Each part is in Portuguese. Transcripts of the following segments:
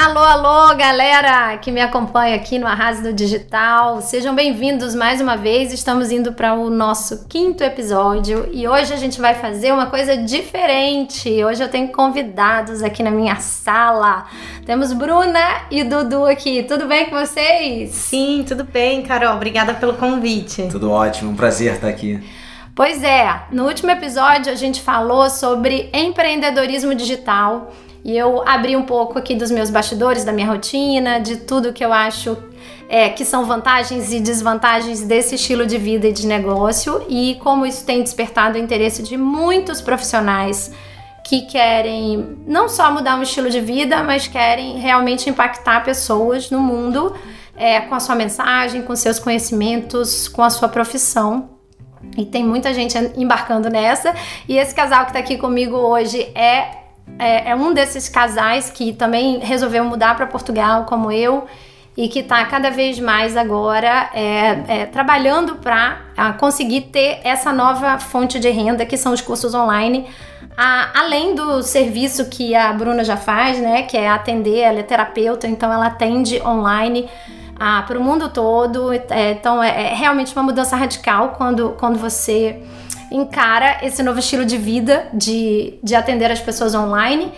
Alô, alô, galera que me acompanha aqui no Arrase do Digital. Sejam bem-vindos mais uma vez. Estamos indo para o nosso quinto episódio e hoje a gente vai fazer uma coisa diferente. Hoje eu tenho convidados aqui na minha sala. Temos Bruna e Dudu aqui. Tudo bem com vocês? Sim, tudo bem, Carol. Obrigada pelo convite. Tudo ótimo, um prazer estar aqui. Pois é, no último episódio a gente falou sobre empreendedorismo digital e eu abri um pouco aqui dos meus bastidores, da minha rotina, de tudo que eu acho é, que são vantagens e desvantagens desse estilo de vida e de negócio e como isso tem despertado o interesse de muitos profissionais que querem não só mudar um estilo de vida, mas querem realmente impactar pessoas no mundo é, com a sua mensagem, com seus conhecimentos, com a sua profissão. E tem muita gente embarcando nessa. E esse casal que está aqui comigo hoje é, é, é, um desses casais que também resolveu mudar para Portugal, como eu, e que está cada vez mais agora é, é trabalhando para conseguir ter essa nova fonte de renda, que são os cursos online. A, além do serviço que a Bruna já faz, né, que é atender, ela é terapeuta, então ela atende online ah, para o mundo todo. É, então é, é, realmente uma mudança radical quando, quando você encara esse novo estilo de vida de, de atender as pessoas online.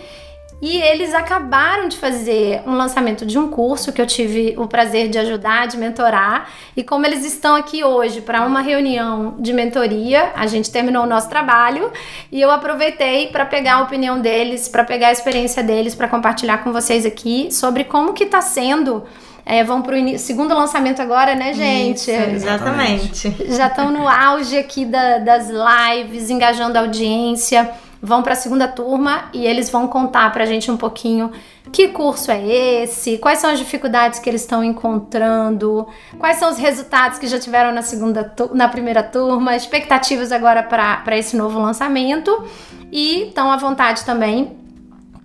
E eles acabaram de fazer um lançamento de um curso que eu tive o prazer de ajudar, de mentorar. E como eles estão aqui hoje para uma reunião de mentoria, a gente terminou o nosso trabalho e eu aproveitei para pegar a opinião deles, para pegar a experiência deles, para compartilhar com vocês aqui sobre como que está sendo é, vão para o segundo lançamento agora, né, gente? Isso, exatamente. Já estão no auge aqui da, das lives, engajando a audiência. Vão para a segunda turma e eles vão contar para a gente um pouquinho que curso é esse, quais são as dificuldades que eles estão encontrando, quais são os resultados que já tiveram na segunda na primeira turma, expectativas agora para esse novo lançamento e estão à vontade também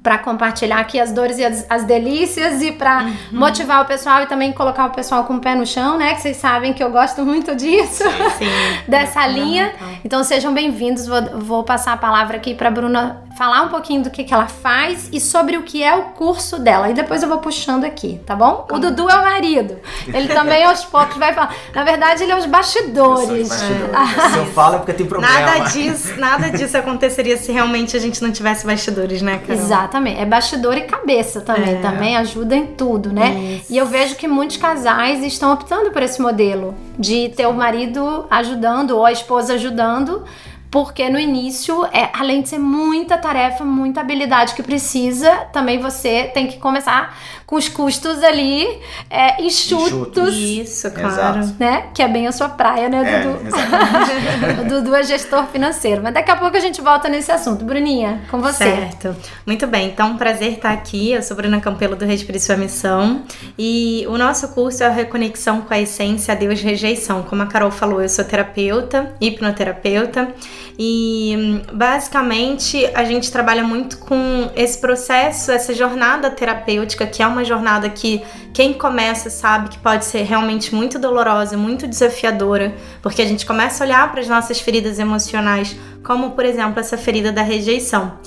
para compartilhar aqui as dores e as, as delícias e para uhum. motivar o pessoal e também colocar o pessoal com o pé no chão, né? Que vocês sabem que eu gosto muito disso, sim, sim. dessa linha. Então sejam bem-vindos. Vou, vou, passar a palavra aqui para Bruna falar um pouquinho do que, que ela faz e sobre o que é o curso dela. E depois eu vou puxando aqui, tá bom? O Dudu é o marido. Ele também aos poucos vai falar. Na verdade, ele é os bastidores. bastidores. Se eu falo é porque tem problema. Nada disso, nada disso aconteceria se realmente a gente não tivesse bastidores, né, Carol? Exatamente. Exatamente. É bastidor e cabeça também. É. Também ajuda em tudo, né? Isso. E eu vejo que muitos casais estão optando por esse modelo de ter o marido ajudando ou a esposa ajudando porque no início, é, além de ser muita tarefa, muita habilidade que precisa, também você tem que começar com os custos ali é, enxutos. enxutos. Isso, claro. Exato. Né? Que é bem a sua praia, né, é, Dudu? É, o Dudu é gestor financeiro. Mas daqui a pouco a gente volta nesse assunto. Bruninha, com você. Certo. Muito bem. Então, um prazer estar aqui. Eu sou Bruna Campelo do Respire Sua Missão. E o nosso curso é a Reconexão com a Essência, Deus Rejeição. Como a Carol falou, eu sou terapeuta, hipnoterapeuta. E basicamente a gente trabalha muito com esse processo, essa jornada terapêutica, que é uma jornada que quem começa sabe que pode ser realmente muito dolorosa, muito desafiadora, porque a gente começa a olhar para as nossas feridas emocionais, como por exemplo essa ferida da rejeição.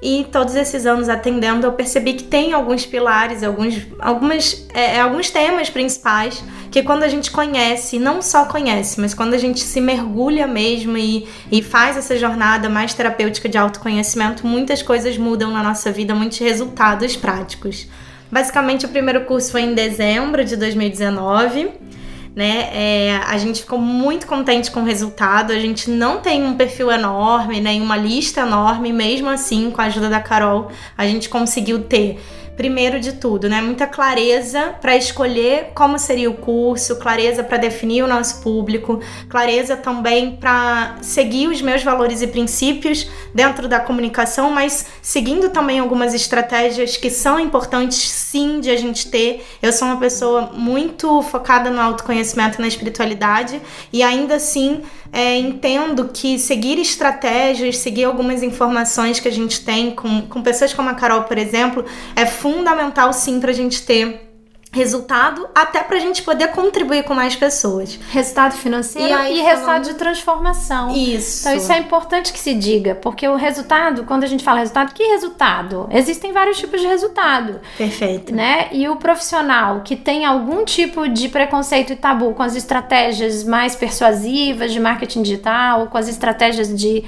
E todos esses anos atendendo, eu percebi que tem alguns pilares, alguns, algumas, é, é, alguns temas principais que quando a gente conhece, não só conhece, mas quando a gente se mergulha mesmo e, e faz essa jornada mais terapêutica de autoconhecimento, muitas coisas mudam na nossa vida, muitos resultados práticos. Basicamente, o primeiro curso foi em dezembro de 2019 né? É, a gente ficou muito contente com o resultado. A gente não tem um perfil enorme, nem né? uma lista enorme, mesmo assim, com a ajuda da Carol, a gente conseguiu ter primeiro de tudo, né? Muita clareza para escolher como seria o curso, clareza para definir o nosso público, clareza também para seguir os meus valores e princípios dentro da comunicação, mas seguindo também algumas estratégias que são importantes sim de a gente ter. Eu sou uma pessoa muito focada no autoconhecimento e na espiritualidade e ainda assim é, entendo que seguir estratégias, seguir algumas informações que a gente tem com, com pessoas como a Carol, por exemplo, é fundamental sim para a gente ter resultado até pra gente poder contribuir com mais pessoas. Resultado financeiro E e, aí, resultado falando- de transformação. Isso. Então isso é importante que se diga, porque o resultado, quando a gente fala resultado, que resultado? Existem vários tipos de resultado, Perfeito. né? E o profissional que tem algum tipo de preconceito e tabu com as estratégias mais persuasivas de marketing digital, com as estratégias de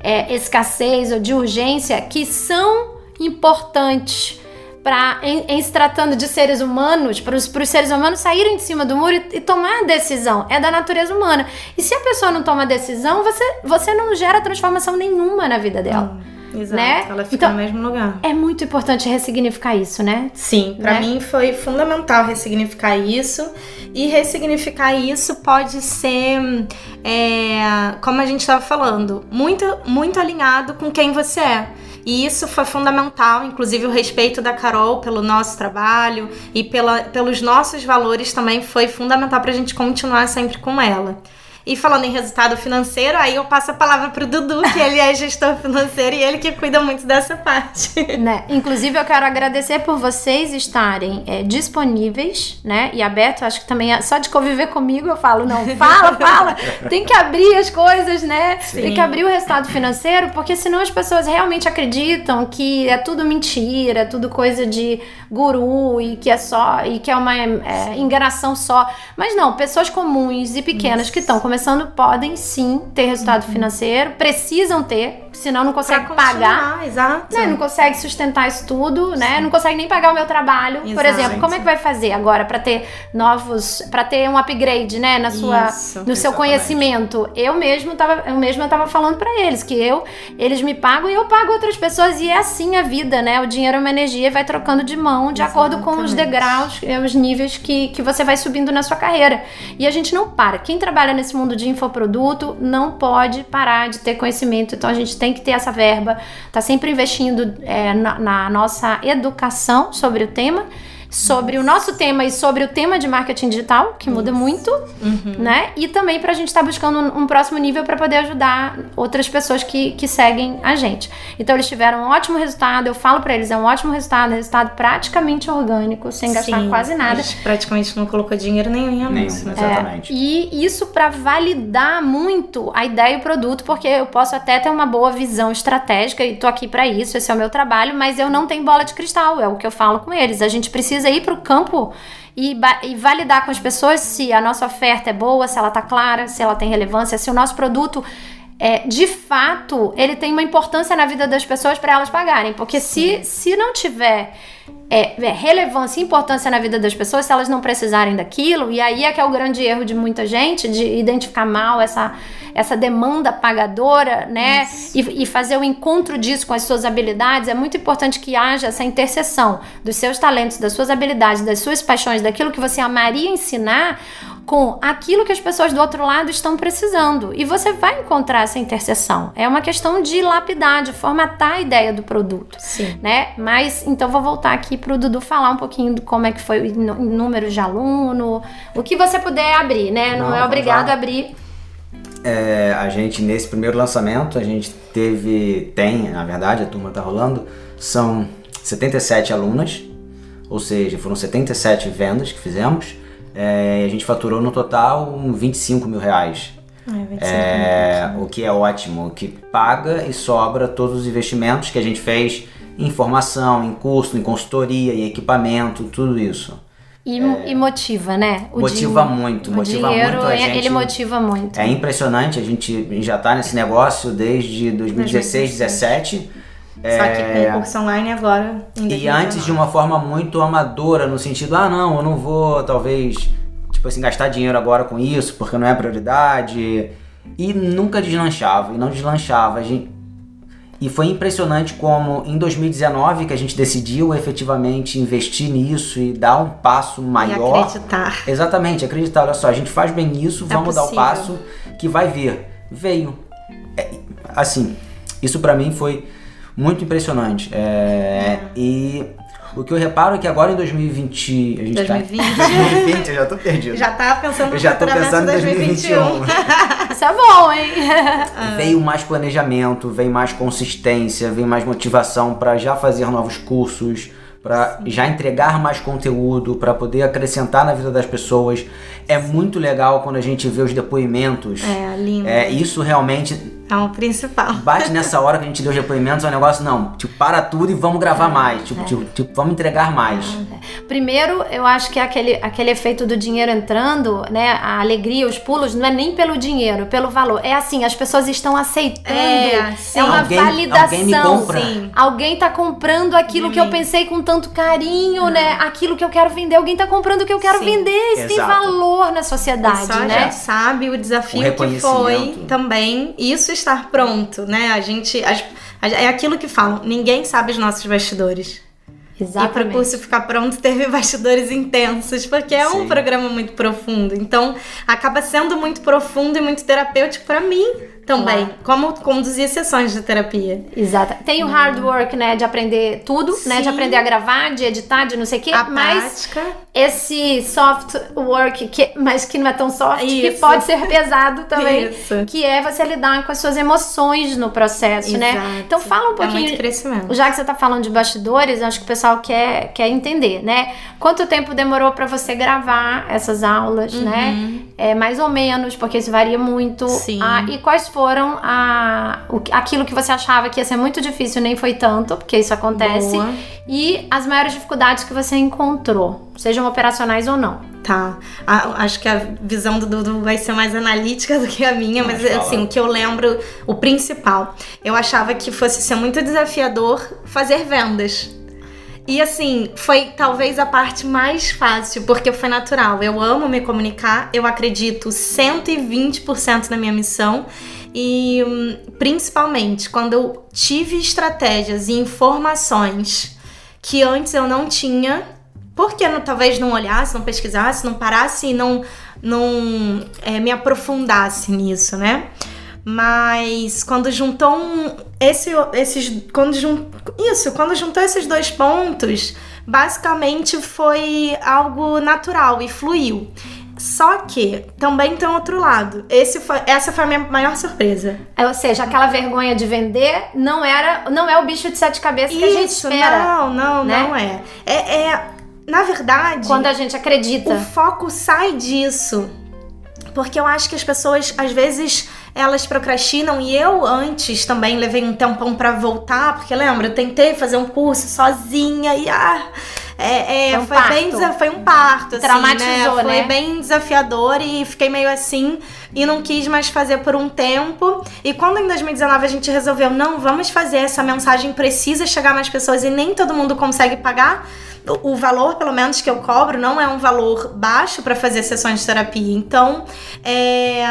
é, escassez ou de urgência, que são importantes para em, em se tratando de seres humanos, para os seres humanos saírem de cima do muro e, e tomar a decisão. É da natureza humana. E se a pessoa não toma decisão, você, você não gera transformação nenhuma na vida dela. Exato. né? Ela fica Então- no mesmo lugar. É muito importante ressignificar isso, né? Sim, pra Né? mim foi fundamental ressignificar isso. E ressignificar isso pode ser, é, como a gente estava falando, muito, muito alinhado com quem você é. E isso foi fundamental, inclusive o respeito da Carol pelo nosso trabalho e pela, pelos nossos valores também foi fundamental pra gente continuar sempre com ela. E falando em resultado financeiro, aí eu passo a palavra pro Dudu, que ele é gestor financeiro e ele que cuida muito dessa parte. né? Inclusive, eu quero agradecer por vocês estarem é, disponíveis, né? E a Beto, acho que também, é- só de conviver comigo, eu falo, não, fala, fala, tem que abrir as coisas, né? Tem que abrir o resultado financeiro, porque senão as pessoas realmente acreditam que é tudo mentira, é tudo coisa de guru e que é só, e que é uma é, enganação só. Mas não, pessoas comuns e pequenas que estão começando podem sim ter resultado financeiro, precisam ter, senão não consegue pagar. Exato. Né, não consegue sustentar isso tudo, né? Não consegue nem pagar o meu trabalho. Por Exato. exemplo, como é que vai fazer agora para ter novos, para ter um upgrade, né, na sua, Isso, no seu exatamente. conhecimento? Eu mesmo tava, eu mesma tava falando para eles que eu, eles me pagam e eu pago outras pessoas e é assim a vida, né? O dinheiro é uma energia e vai trocando de mão de acordo com os Exatamente. degraus, eh, os níveis que, que você vai subindo na sua carreira. E a gente não para. Quem trabalha nesse mundo de infoproduto não pode parar de ter conhecimento. Então a gente tem que ter essa verba, tá sempre investindo é, na, na nossa educação sobre o tema. Sobre o nosso tema e sobre o tema de marketing digital, que muda muito, né? E também pra gente estar buscando um, um próximo nível para poder ajudar outras pessoas que, que seguem a gente. Então eles tiveram um ótimo resultado, eu falo pra eles, é um ótimo resultado, resultado praticamente orgânico, sem gastar Sim, quase A nada. gente praticamente não colocou dinheiro nenhum em anúncio. Nenhum, né? exatamente. E isso para validar muito a ideia e o produto, porque eu posso até ter uma boa visão estratégica e tô aqui para isso, esse é o meu trabalho, mas eu não tenho bola de cristal, é o que eu falo com eles. A gente precisa ir pro campo e, e validar com as pessoas se a nossa oferta é boa, se ela tá clara, se ela tem relevância, se o nosso produto é, de fato, ele tem uma importância na vida das pessoas para elas pagarem. Porque se, se não tiver é, é, relevância e importância na vida das pessoas, se elas não precisarem daquilo, e aí é que é o grande erro de muita gente, de identificar mal essa, essa demanda pagadora, né? E, e fazer o encontro disso com as suas habilidades. É muito importante que haja essa interseção dos seus talentos, das suas habilidades, das suas paixões, daquilo que você amaria ensinar com aquilo que as pessoas do outro lado estão precisando. E você vai encontrar essa interseção. É uma questão de lapidar, de formatar a ideia do produto, Sim. né? Mas então vou voltar aqui pro Dudu falar um pouquinho de como é que foi o nú- número de aluno, o que você puder abrir, né? Não, Não, é vamos obrigado a abrir. É, a gente, nesse primeiro lançamento, a gente teve, tem, na verdade, a turma tá rolando, são 77 alunas, ou seja, foram 77 vendas que fizemos, é, a gente faturou no total um 25 mil reais. É, o que é ótimo, que paga e sobra todos os investimentos que a gente fez em formação, em curso, em consultoria, em equipamento, tudo isso. E, e motiva, né? O Motiva din- muito, o motiva dinheiro, muito a é- gente. ele motiva muito. É impressionante, a gente já tá nesse negócio desde 2016, 2017. Só que com curso online agora. E 2019. antes de uma forma muito amadora, no sentido, ah não, eu não vou talvez, tipo assim, gastar dinheiro agora com isso, porque não é prioridade. E nunca deslanchava, e não deslanchava. A gente... E foi impressionante como em 2019 que a gente decidiu efetivamente investir nisso e dar um passo E maior. acreditar. Exatamente, acreditar, olha só, a gente faz bem isso, É vamos dar o possível. passo que vai vir. Veio. É, assim, isso pra mim foi muito impressionante. É, E o que eu reparo é que agora em 2020. A gente 2020. Tá, 2020, eu já tô perdido. Já tava pensando no eu já tô pensando em 2021. 2021. Isso é bom, hein? Veio mais planejamento, veio mais consistência, veio mais motivação pra já fazer novos cursos, para já entregar mais conteúdo, para poder acrescentar na vida das pessoas. É muito legal quando a gente vê os depoimentos. É, lindo. É, isso realmente É o principal. bate nessa hora que a gente deu os depoimentos, é um negócio, não, tipo, para tudo e vamos gravar mais. Tipo, tipo, tipo, vamos entregar mais. Primeiro, eu acho que é aquele, aquele efeito do dinheiro entrando, né? A alegria, os pulos, não é nem pelo dinheiro, pelo valor. É assim, as pessoas estão aceitando. É, sim. uma Alguém- validação. alguém me compra. Sim. Alguém tá comprando aquilo que eu pensei com tanto carinho, né? Aquilo que eu quero vender. Alguém tá comprando o que eu quero Sim, vender. Isso tem exato. valor na sociedade, só a né? gente sabe o desafio O que foi também isso estar pronto, né? A gente. as- a- é aquilo que falam, ninguém sabe os nossos bastidores. E para o Exatamente. curso ficar pronto, teve bastidores intensos, porque é um Sim. programa muito profundo. Então, acaba sendo muito profundo e muito terapêutico para mim também, como conduzir sessões de terapia. Exato. Tem o hard work, né? De aprender tudo, né? De Sim. aprender a gravar, de editar, de não sei o quê. A mas prática. esse soft work, que, mas que não é tão soft, que Isso. pode ser pesado também. Isso. Que é você lidar com as suas emoções no processo, né? Exato. Então fala um É muito pouquinho. crescimento. Já que você tá falando de bastidores, acho que o pessoal quer, quer entender, né? Quanto tempo demorou pra você gravar essas aulas, né? É, mais ou menos, porque isso varia muito. Uhum. Sim. Ah, e quais foram a, o, aquilo que você achava que ia ser muito difícil, nem foi tanto, porque isso acontece. Boa. E as maiores dificuldades que você encontrou, sejam operacionais ou não. Tá. A- acho que a visão do Dudu vai ser mais analítica do que a minha, mas assim, o que eu lembro, o principal, eu achava que fosse ser muito desafiador fazer vendas. E assim, foi talvez a parte mais fácil, porque foi natural. Eu amo me comunicar, eu acredito 120% na minha missão. E hum, principalmente quando eu tive estratégias e informações que antes eu não tinha, porque talvez não olhasse, não pesquisasse, não parasse e não, não é, me aprofundasse nisso, né? Mas quando juntou um, esse, esses. Quando jun, isso, quando juntou esses dois pontos, basicamente foi algo natural e fluiu. Só que também tem outro lado. Esse foi, essa foi a minha maior surpresa. É, Ou seja, aquela vergonha de vender não era, não é o bicho de sete cabeças que a gente Isso, espera. não, não, né? não é. é. É, na verdade. Quando a gente acredita. O foco sai disso. Porque eu acho que as pessoas, às vezes, elas procrastinam e eu antes também levei um tempão pra voltar, porque lembra, eu tentei fazer um curso sozinha e ah, é, é, Foi um foi, parto. bem foi um parto, assim, Traumatizou, né? Foi né? bem desafiador e fiquei meio assim e não quis mais fazer por um tempo. E quando em 2019 a gente resolveu, não, vamos fazer essa mensagem precisa chegar mais pessoas e nem todo mundo consegue pagar, o valor, pelo menos, que eu cobro não é um valor baixo para fazer sessões de terapia. Então, é,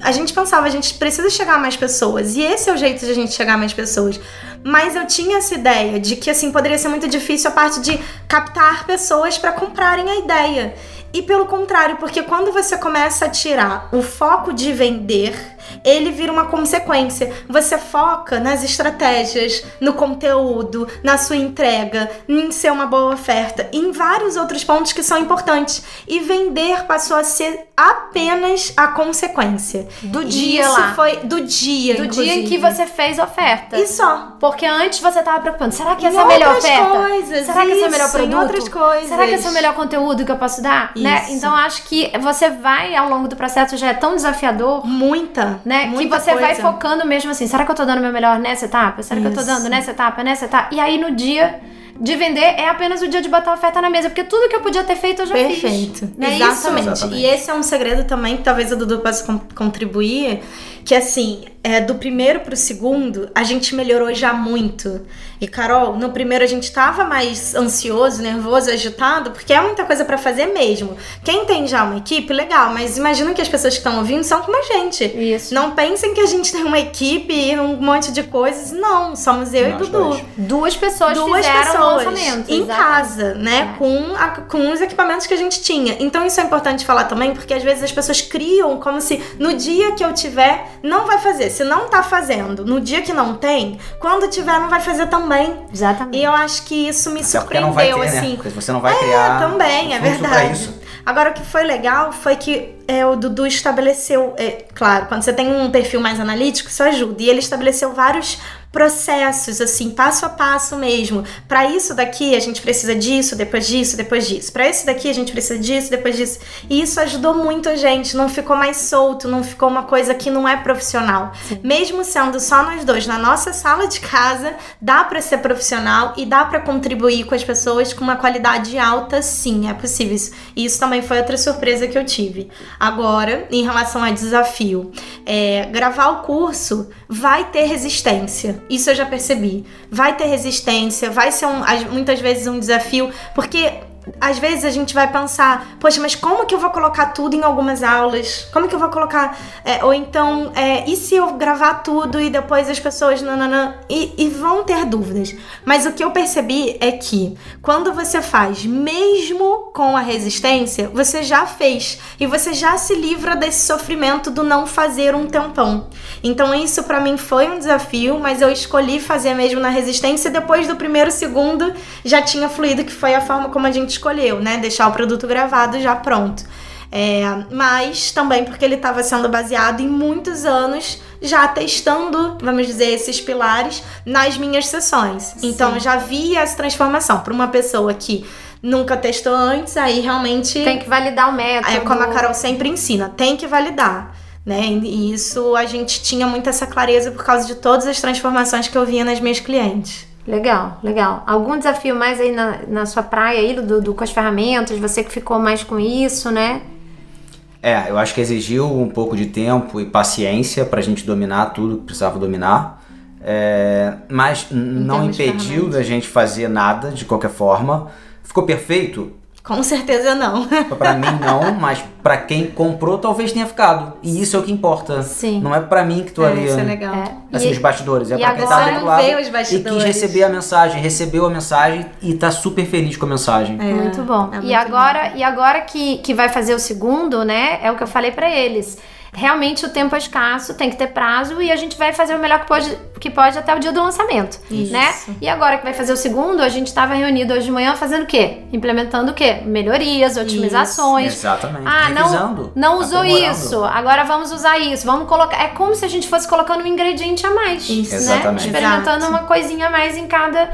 a gente pensava, a gente precisa chegar a mais pessoas. E esse é o jeito de a gente chegar a mais pessoas. Mas eu tinha essa ideia de que, assim, poderia ser muito difícil a parte de captar pessoas para comprarem a ideia. E pelo contrário, porque quando você começa a tirar o foco de vender, ele vira uma consequência. Você foca nas estratégias, no conteúdo, na sua entrega, em ser uma boa oferta, em vários outros pontos que são importantes. E vender passou a ser apenas a consequência. Do dia Isso lá. foi do dia, do dia em que inclusive. você fez a oferta. E só. Porque antes você tava preocupando, será que essa é a melhor oferta? coisas, será que esse é o melhor produto? outras coisas. Será que esse é o melhor conteúdo que eu posso dar? Né? Isso. Então acho que você vai ao longo do processo já é tão desafiador, Muita, né? muita que você vai coisa. focando mesmo assim, será que eu tô dando o meu melhor nessa etapa? Será que eu tô Isso. dando nessa etapa, nessa etapa? E aí no dia de vender é apenas o dia de botar a oferta na mesa, porque tudo que eu podia ter feito eu já fiz. Perfeito. Não é Exatamente. isso? Exatamente. E esse é um segredo também que talvez o Dudu possa con- contribuir, que assim, é, do primeiro pro segundo, a gente melhorou já muito. E Carol, no primeiro a gente tava mais ansioso, nervoso, agitado, porque é muita coisa pra fazer mesmo. Quem tem já uma equipe, legal, mas imagina que as pessoas que estão ouvindo são como a gente. Isso. Não pensem que a gente tem uma equipe e um monte de coisas. Não, somos eu Nós e Dudu dois. Duas pessoas duas fizeram o pessoas lançamento. em exatamente. casa, né? Com, a- com os equipamentos que a gente tinha. Então isso é importante falar também, porque às vezes as pessoas criam como se no dia que eu tiver, não vai fazer. Se não tá fazendo, no dia que não tem, quando tiver, não vai fazer também. Exatamente. E eu acho que isso me Até porque não vai surpreendeu, ter, assim. né? Você não vai criar Também, é verdade. isso. Agora, o que foi legal foi que é, o Dudu estabeleceu, é, claro, quando você tem um perfil mais analítico, isso ajuda. E ele estabeleceu vários processos, assim, passo a passo mesmo. Para isso daqui, a gente precisa disso, depois disso, depois disso. Para isso daqui, a gente precisa disso, depois disso. E isso ajudou muito a gente, não ficou mais solto, não ficou uma coisa que não é profissional. Sim. Mesmo sendo só nós dois na nossa sala de casa, dá para ser profissional e dá para contribuir com as pessoas com uma qualidade alta, sim, é possível isso. E isso também foi outra surpresa que eu tive. Agora, em relação ao desafio, é, gravar o curso vai ter resistência. Isso eu já percebi. Vai ter resistência, vai ser um, muitas vezes um desafio, porque às vezes a gente vai pensar, poxa, mas como que eu vou colocar tudo em algumas aulas? Como que eu vou colocar? É, ou então, é, e se eu gravar tudo e depois as pessoas nananã, e, e vão ter dúvidas. Mas o que eu percebi é que quando você faz, mesmo com a resistência, você já fez e você já se livra desse sofrimento do não fazer um tempão. Então isso para mim foi um desafio, mas eu escolhi fazer mesmo na resistência. Depois do primeiro segundo já tinha fluído, que foi a forma como a gente escolheu, né? Deixar o produto gravado já pronto. É, mas também porque ele estava sendo baseado em muitos anos já testando, vamos dizer, esses pilares nas minhas sessões. Sim. Então já vi essa transformação para uma pessoa que nunca testou antes, aí realmente tem que validar o método. É como a Carol sempre ensina, tem que validar. Né? E isso a gente tinha muito essa clareza por causa de todas as transformações que eu via nas minhas clientes. Legal, legal. Algum desafio mais aí na, na sua praia aí, do, do, com as ferramentas? Você que ficou mais com isso, né? É, eu acho que exigiu um pouco de tempo e paciência para a gente dominar tudo que precisava dominar. É, mas não impediu da gente fazer nada de qualquer forma. Ficou perfeito? Com certeza não. para mim não, mas para quem comprou talvez tenha ficado. E isso é o que importa. Sim. Não é para mim que tô é, ali. Isso é legal. É. Assim, e, os bastidores. É e pra quem tá do lado os bastidores. e quis receber a mensagem, recebeu a mensagem e tá super feliz com a mensagem. É, muito bom. É muito e agora, e agora que, que vai fazer o segundo, né? É o que eu falei para eles realmente o tempo é escasso, tem que ter prazo e a gente vai fazer o melhor que pode, que pode até o dia do lançamento, Isso. né? E agora que vai fazer o segundo, a gente estava reunido hoje de manhã fazendo o quê? Implementando o quê? Melhorias, otimizações. Isso. Exatamente. Ah, não, não usou isso, agora vamos usar isso, vamos colocar. É como se a gente fosse colocando um ingrediente a mais, isso. né? Exatamente. Experimentando Exato. uma coisinha a mais em cada.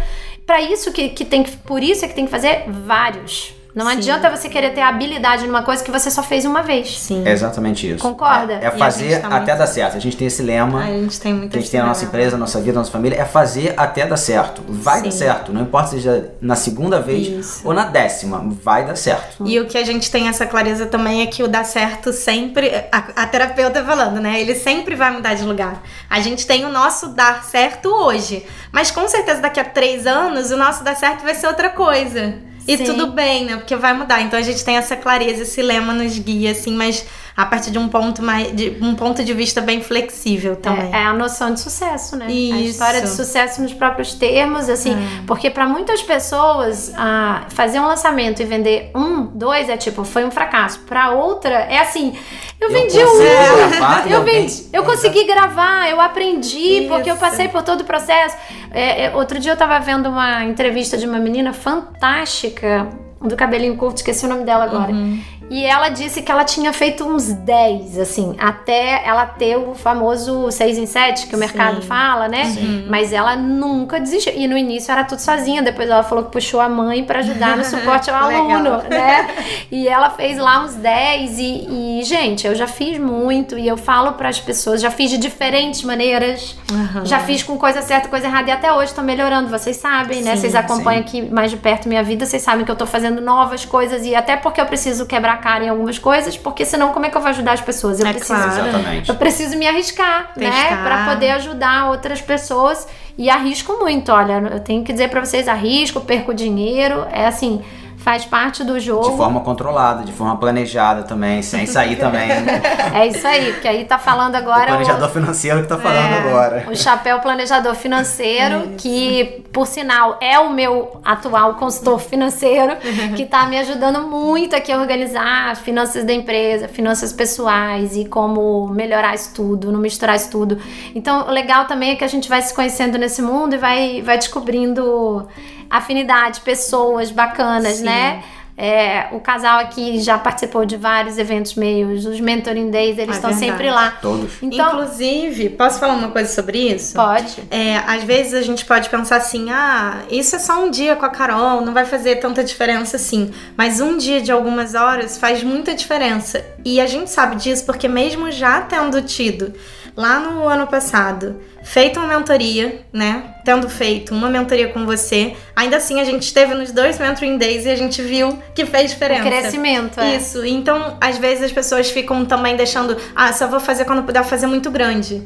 Para isso que, que tem que, por isso é que tem que fazer vários. Não Sim. adianta você querer ter habilidade numa coisa que você só fez uma vez. Sim. É exatamente isso. Concorda? É, é fazer tá até muito... dar certo. A gente tem esse lema. a gente tem muito A gente tem a nossa empresa, a nossa vida, a nossa família. É fazer até dar certo. Vai Sim. dar certo. Não importa seja na segunda vez isso. ou na décima. Vai dar certo. E o que a gente tem essa clareza também é que o dar certo sempre. A, a terapeuta falando, né? Ele sempre vai mudar de lugar. A gente tem o nosso dar certo hoje. Mas com certeza daqui a três anos o nosso dar certo vai ser outra coisa. E Sim. tudo bem, né? Porque vai mudar. Então a gente tem essa clareza, esse lema nos guia, assim, mas a partir de um ponto mais de um ponto de vista bem flexível também. É, é a noção de sucesso, né? Isso. A história de sucesso nos próprios termos, assim, é. porque para muitas pessoas a, fazer um lançamento e vender um, dois é tipo foi um fracasso. Para outra é assim, eu, eu vendi um, gravar, eu vendi, eu consegui gravar, eu aprendi Isso. porque eu passei por todo o processo. É, é, outro dia eu tava vendo uma entrevista de uma menina fantástica do cabelinho curto, esqueci o nome dela agora. Uhum. E ela disse que ela tinha feito uns 10, assim, até ela ter o famoso 6 em 7 que o mercado Sim. fala, né? Sim. Mas ela nunca desistiu. E no início era tudo sozinha, depois ela falou que puxou a mãe para ajudar no suporte ao aluno, né? E ela fez lá uns 10 e, e, gente, eu já fiz muito e eu falo para as pessoas, já fiz de diferentes maneiras, uhum. já fiz com coisa certa, coisa errada e até hoje tô melhorando, vocês sabem, né? Vocês acompanham aqui mais de perto minha vida, vocês sabem que eu tô fazendo novas coisas e até porque eu preciso quebrar cara em algumas coisas, porque senão como é que eu vou ajudar as pessoas? Eu é preciso, claro. Exatamente. eu preciso me arriscar, né? Testar. né, para poder ajudar outras pessoas e arrisco muito. Olha, eu tenho que dizer para vocês, arrisco, perco dinheiro, é assim, faz parte do jogo. De forma controlada, de forma planejada também, sem sair também. é isso aí, porque aí tá falando agora. O planejador o... financeiro que tá falando é, agora. O chapéu planejador financeiro, que por sinal é o meu atual consultor financeiro, que tá me ajudando muito aqui a organizar as finanças da empresa, finanças pessoais e como melhorar isso tudo, não misturar isso tudo. Então, o legal também é que a gente vai se conhecendo nesse mundo e vai, vai descobrindo afinidade, pessoas bacanas, Sim. né? É, o casal aqui já participou de vários eventos meios, os Mentoring Days, eles É estão verdade. sempre lá. Todos. Então, Inclusive, posso falar uma coisa sobre isso? pode. É, às vezes a gente pode pensar assim, ah, isso é só um dia com a Carol, não vai fazer tanta diferença assim. Mas um dia de algumas horas faz muita diferença. E a gente sabe disso porque mesmo já tendo tido lá no ano passado feito uma mentoria, né? Tendo feito uma mentoria com você, ainda assim a gente esteve nos dois mentoring days e a gente viu que fez diferença. O crescimento, é. Isso. Então, às vezes as pessoas ficam também deixando, ah, só vou fazer quando puder fazer muito grande.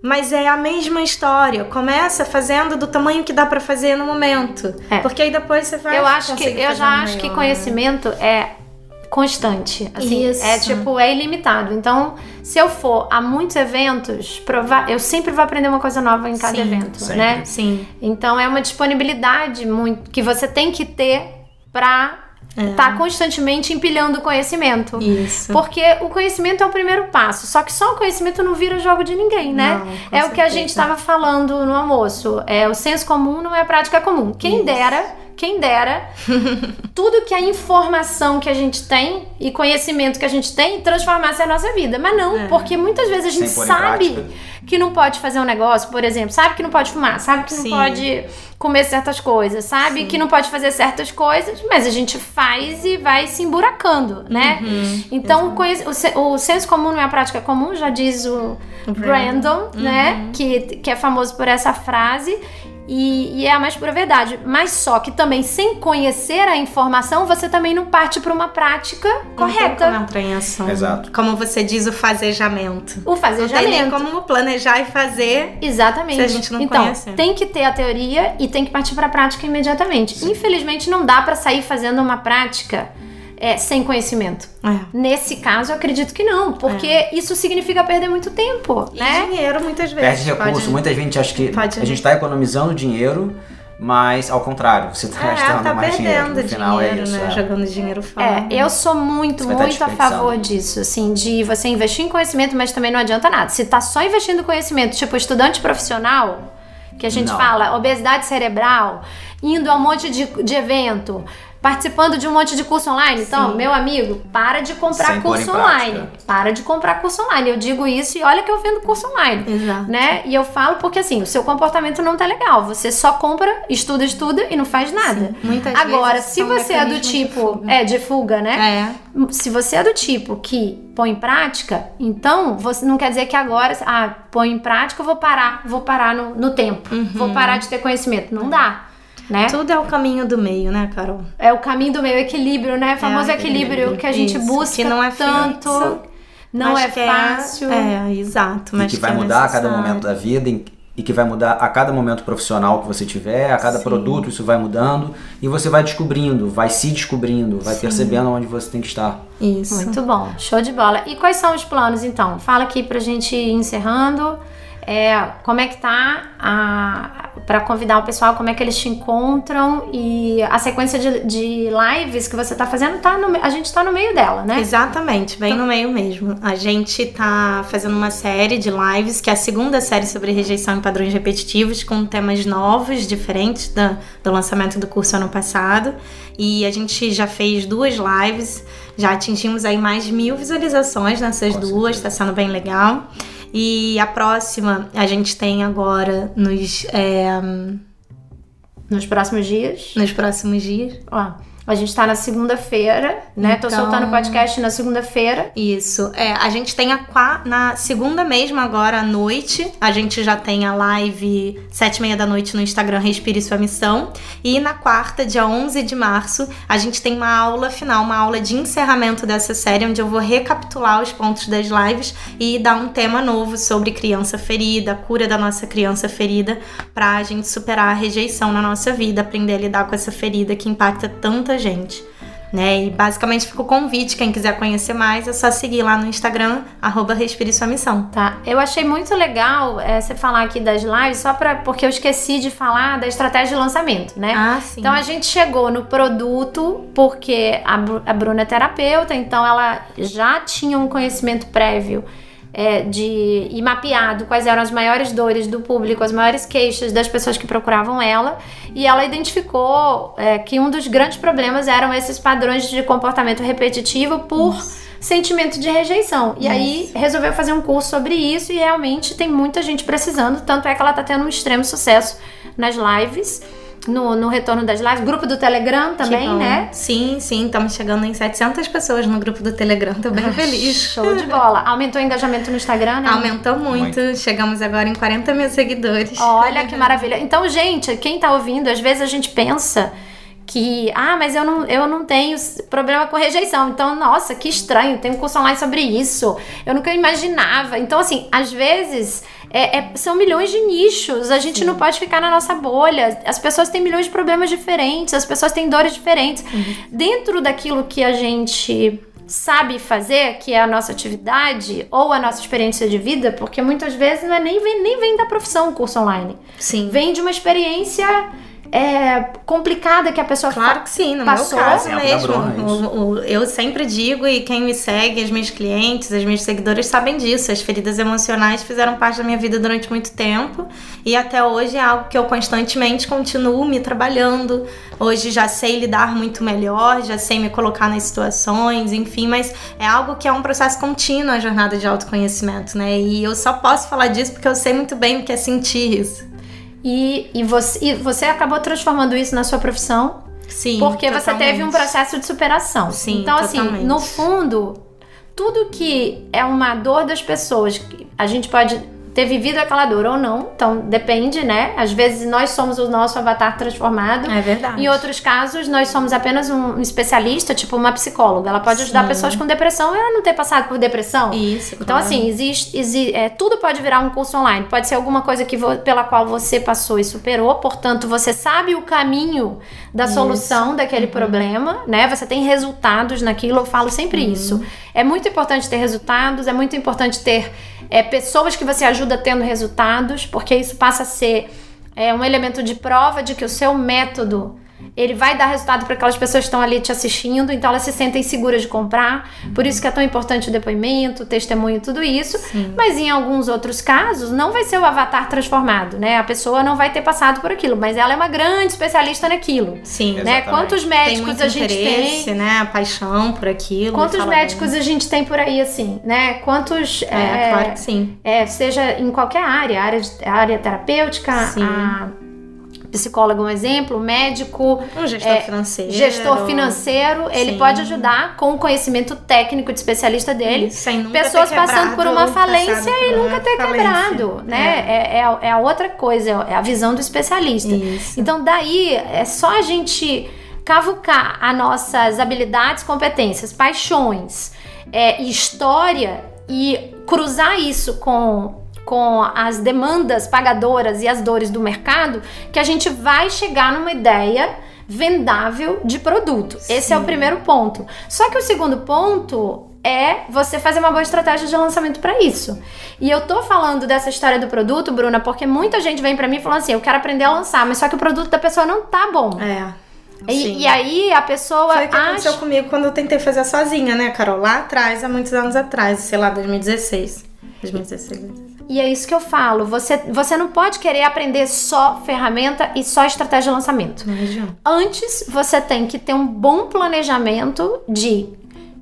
Mas é a mesma história. Começa fazendo do tamanho que dá pra fazer no momento. É. Porque aí depois você vai. Eu acho que eu já acho que maior. conhecimento é constante, assim, Isso. é tipo é ilimitado. Então, se eu for a muitos eventos, eu sempre vou aprender uma coisa nova em cada Sim, evento, sempre. né? Sim. Então é uma disponibilidade muito que você tem que ter pra estar constantemente empilhando conhecimento. Isso. Porque o conhecimento é o primeiro passo. Só que só o conhecimento não vira jogo de ninguém, né? Não, é o que a gente estava falando no almoço. É o senso comum não é a prática comum. Quem dera, quem dera, tudo que a informação que a gente tem e conhecimento que a gente tem transformasse a nossa vida. Mas não, porque muitas vezes a gente sabe que não pode fazer um negócio, por exemplo, sabe que não pode fumar, sabe que Sim. não pode comer certas coisas, sabe que não pode fazer certas coisas, mas a gente faz e vai se emburacando, né? então, o o, se- o senso comum não é a prática comum, já diz o Brandon, né? Que, que é famoso por essa frase. E, e é a mais pura verdade. Mas só que também, sem conhecer a informação, você também não parte para uma prática Não tem correta. como entrar em ação. Exato. Como você diz, o fazejamento. O Não tem nem fazejamento. como planejar e fazer. Exatamente. Se a gente não então, conhece. tem que ter a teoria e tem que partir para a prática imediatamente. Infelizmente, não dá para sair fazendo uma prática é, sem conhecimento. É. Nesse caso, eu acredito que não, porque isso significa perder muito tempo, E né? dinheiro muitas vezes. Perde recurso. pode- Muita gente acha que pode- a gente tá economizando dinheiro, mas ao contrário, você tá É, gastando tá mais dinheiro. perdendo No final dinheiro, é isso. né? é. Jogando dinheiro fora. É, eu sou muito, Você tá muito a favor disso, assim, de você investir em conhecimento, mas também não adianta nada. Se tá só investindo em conhecimento, tipo estudante profissional, que a gente Não. fala, obesidade cerebral, indo a um monte de, de evento, participando de um monte de curso online, então, meu amigo, para de comprar Sem curso prática. online. Para de comprar curso online. Eu digo isso e olha que eu vendo curso online. Exato. Né? E eu falo porque assim, o seu comportamento não tá legal. Você só compra, estuda, estuda e não faz nada. Muitas Agora, vezes se você é do de tipo, fuga. é de fuga, né? É. Se você é do tipo que põe em prática, então você não quer dizer que agora, ah, põe em prática, eu vou parar, vou parar no, no tempo, vou parar de ter conhecimento. Não dá, né? Tudo é o caminho do meio, né, Carol? É o caminho do meio equilíbrio, né? O famoso É, equilíbrio equilíbrio. que a gente Isso, busca que não é tanto. fixo, não Mas é que fácil. É, exato. E Mas que vai é mudar a cada momento da vida em- e que vai mudar a cada momento profissional que você tiver, a cada Sim. produto isso vai mudando e você vai descobrindo, vai se descobrindo, vai percebendo onde você tem que estar. Isso. Muito bom, show de bola. E quais são os planos então? Fala aqui pra gente ir encerrando. É, como é que tá a, para convidar o pessoal, como é que eles te encontram e a sequência de, de lives que você tá fazendo, tá no, a gente tá no meio dela, né? Exatamente, bem no meio mesmo. A gente tá fazendo uma série de lives, que é a segunda série sobre rejeição em padrões repetitivos, com temas novos, diferentes da- do lançamento do curso ano passado. E a gente já fez duas lives, já atingimos aí mais de mil visualizações nessas Com duas, tá sendo bem legal. E a próxima a gente tem agora nos, é, Nos próximos dias. nos próximos dias. Ó, a gente tá na segunda-feira, né? Tô Então- soltando o podcast na segunda-feira. Isso. É, a gente tem a qua- na segunda mesmo, agora à noite, a gente já tem a live sete e meia da noite no Instagram Respire Sua Missão. E na quarta, dia 11 de março, a gente tem uma aula final, uma aula de encerramento dessa série, onde eu vou recapitular os pontos das lives e dar um tema novo sobre criança ferida, a cura da nossa criança ferida, pra gente superar a rejeição na nossa vida, aprender a lidar com essa ferida que impacta tanta gente né? E basicamente fica o convite, quem quiser conhecer mais, é só seguir lá no Instagram, arroba Respire Sua Missão. Tá, eu achei muito legal é, você falar aqui das lives, só pra, porque eu esqueci de falar da estratégia de lançamento, né? Ah, sim. Então a gente chegou no produto porque a, a Bruna é terapeuta, então ela já tinha um conhecimento prévio é, de e mapeado quais eram as maiores dores do público, as maiores queixas das pessoas que procuravam ela, e ela identificou é, que um dos grandes problemas eram esses padrões de comportamento repetitivo por sentimento de rejeição. E aí resolveu fazer um curso sobre isso e realmente tem muita gente precisando, tanto é que ela está tendo um extremo sucesso nas lives no, no retorno das lives. Grupo do Telegram também, né? Sim, sim. Estamos chegando em 700 pessoas no grupo do Telegram. Tô bem feliz. Show de bola. Aumentou o engajamento no Instagram, né? Aumentou muito. muito. Chegamos agora em 40 mil seguidores. Olha que maravilha. Então, gente, quem tá ouvindo, às vezes a gente pensa que, ah, mas eu não, eu não tenho problema com rejeição. Então, nossa, que estranho, tem um curso online sobre isso. Eu nunca imaginava. Então, assim, às vezes é, é, são milhões de nichos. A gente Sim. não pode ficar na nossa bolha. As pessoas têm milhões de problemas diferentes, as pessoas têm dores diferentes. Uhum. Dentro daquilo que a gente sabe fazer, que é a nossa atividade ou a nossa experiência de vida, porque muitas vezes não é nem, vem, nem vem da profissão o curso online. Sim. Vem de uma experiência é, complicada que a pessoa Claro que sim, no passou. meu caso mesmo. O, o, eu sempre digo, e quem me segue, as minhas clientes, as minhas seguidoras sabem disso. As feridas emocionais fizeram parte da minha vida durante muito tempo. E até hoje é algo que eu constantemente continuo me trabalhando. Hoje já sei lidar muito melhor, já sei me colocar nas situações, enfim, mas é algo que é um processo contínuo a jornada de autoconhecimento, né? E eu só posso falar disso porque eu sei muito bem o que é sentir isso. E, e, você, e você acabou transformando isso na sua profissão. Sim. Porque totalmente. você teve um processo de superação. Sim. Então, totalmente. assim, no fundo, tudo que é uma dor das pessoas, a gente pode ter vivido aquela dor ou não. Então, depende, né? Às vezes nós somos o nosso avatar transformado. É verdade. Em outros casos, nós somos apenas um especialista, tipo uma psicóloga. Ela pode ajudar Sim. pessoas com depressão e ela não ter passado por depressão. Isso. Então, claro. assim, existe. existe é, tudo pode virar um curso online. Pode ser alguma coisa que pela qual você passou e superou. Portanto, você sabe o caminho da isso. solução daquele uhum. problema, né? Você tem resultados naquilo. Eu falo sempre uhum. isso. É muito importante ter resultados, é muito importante ter é, pessoas que você ajuda tendo resultados, porque isso passa a ser é, um elemento de prova de que o seu método ele vai dar resultado para aquelas pessoas que estão ali te assistindo, então elas se sentem seguras de comprar. Por isso que é tão importante o depoimento, o testemunho, tudo isso. Sim. Mas em alguns outros casos, não vai ser o avatar transformado, né? A pessoa não vai ter passado por aquilo, mas ela é uma grande especialista naquilo. Sim, né? Quantos médicos a gente tem, né? A paixão por aquilo. Quantos médicos bem. a gente tem por aí assim, né? Quantos é, é claro que sim. É, seja em qualquer área, área, área terapêutica, sim. a psicólogo um exemplo, médico, um gestor é, financeiro. Gestor financeiro, ele Sim. pode ajudar com o conhecimento técnico de especialista dele. Sem nunca pessoas ter passando por uma falência e nunca ter falência. quebrado, né? É. É, é, é, a outra coisa, é a visão do especialista. Isso. Então daí é só a gente cavucar as nossas habilidades, competências, paixões, é, história e cruzar isso com com as demandas pagadoras e as dores do mercado, que a gente vai chegar numa ideia vendável de produto. Sim. Esse é o primeiro ponto. Só que o segundo ponto é você fazer uma boa estratégia de lançamento para isso. E eu tô falando dessa história do produto, Bruna, porque muita gente vem para mim falando assim: eu quero aprender a lançar, mas só que o produto da pessoa não tá bom. É. E, e, aí a pessoa. Foi o que acha... aconteceu comigo quando eu tentei fazer sozinha, né, Carol? Lá atrás, há muitos anos atrás, sei lá, 2016. 2016. E é isso que eu falo. Você, você não pode querer aprender só ferramenta e só estratégia de lançamento. Antes, você tem que ter um bom planejamento de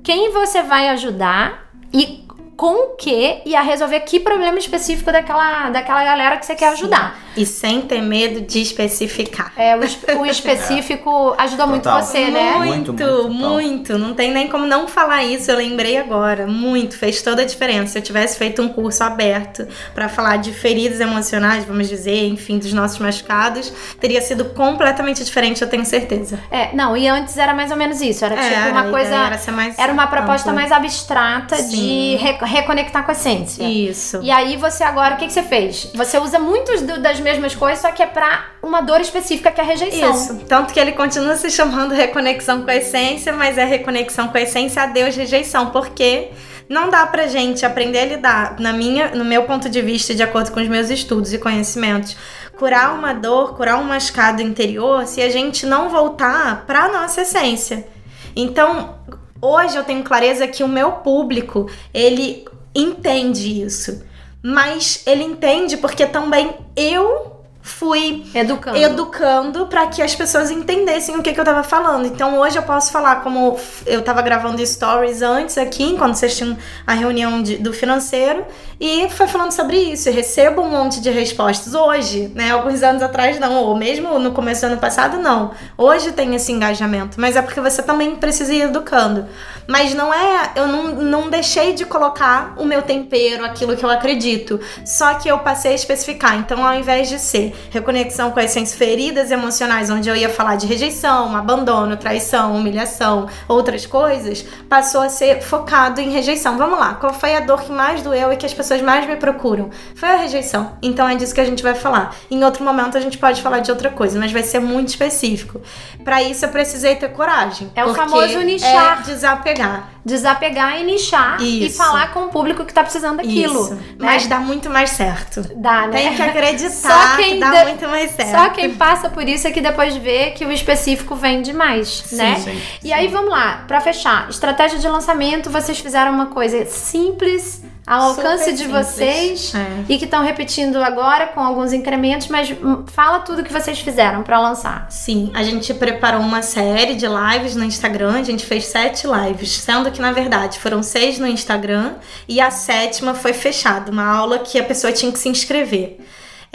quem você vai ajudar e com o que e a resolver que problema específico daquela, daquela galera que você quer ajudar. E sem ter medo de especificar. É, o, o específico é. ajudou muito você, muito, né? Muito, muito, muito. Não tem nem como não falar isso, eu lembrei agora. Muito, fez toda a diferença. Se eu tivesse feito um curso aberto para falar de feridas emocionais, vamos dizer, enfim, dos nossos machucados, teria sido completamente diferente, eu tenho certeza. É, não, e antes era mais ou menos isso. Era tipo uma coisa. Era, mais era uma proposta ampla. mais abstrata Sim. de reconectar com a essência. Isso. E aí você agora, o que, que você fez? Você usa muitas das mesmas coisas, só que é pra uma dor específica que é a rejeição. Isso. Tanto que ele continua se chamando reconexão com a essência, mas é reconexão com a essência a Deus rejeição, porque não dá pra gente aprender a lidar, na minha, no meu ponto de vista, de acordo com os meus estudos e conhecimentos, curar uma dor, curar um machucado interior, se a gente não voltar pra nossa essência. Então, hoje eu tenho clareza que o meu público, ele entende isso. Mas ele entende porque também eu fui educando, educando para que as pessoas entendessem o que, que eu tava falando. Então hoje eu posso falar como eu tava gravando stories antes aqui, enquanto vocês tinham a reunião de, do financeiro, e foi falando sobre isso. Eu recebo um monte de respostas hoje, né? Alguns anos atrás não, ou mesmo no começo do ano passado não. Hoje tem esse engajamento, mas é porque você também precisa ir educando. Mas não é, eu não, não deixei de colocar o meu tempero, aquilo que eu acredito. Só que eu passei a especificar. Então, ao invés de ser reconexão com as essências feridas emocionais, onde eu ia falar de rejeição, abandono, traição, humilhação, outras coisas, passou a ser focado em rejeição. Vamos lá, qual foi a dor que mais doeu e que as pessoas mais me procuram? Foi a rejeição. Então é disso que a gente vai falar. Em outro momento a gente pode falar de outra coisa, mas vai ser muito específico. Para isso eu precisei ter coragem. É o famoso nichar. É desapegar desapegar e nichar Isso. e falar com o público que tá precisando daquilo. Isso. Né? Mas dá muito mais certo. Dá, né? Tem que acreditar só quem que dá de... muito mais certo. Só quem passa por isso é que depois vê que o específico vem demais, sim, né? Sim, e aí vamos lá, para fechar, estratégia de lançamento, vocês fizeram uma coisa simples, ao alcance de vocês é. e que estão repetindo agora com alguns incrementos, mas fala tudo que vocês fizeram para lançar. Sim, a gente preparou uma série de lives no Instagram, a gente fez sete lives, sendo que na verdade foram seis no Instagram e a sétima foi fechada, uma aula que a pessoa tinha que se inscrever.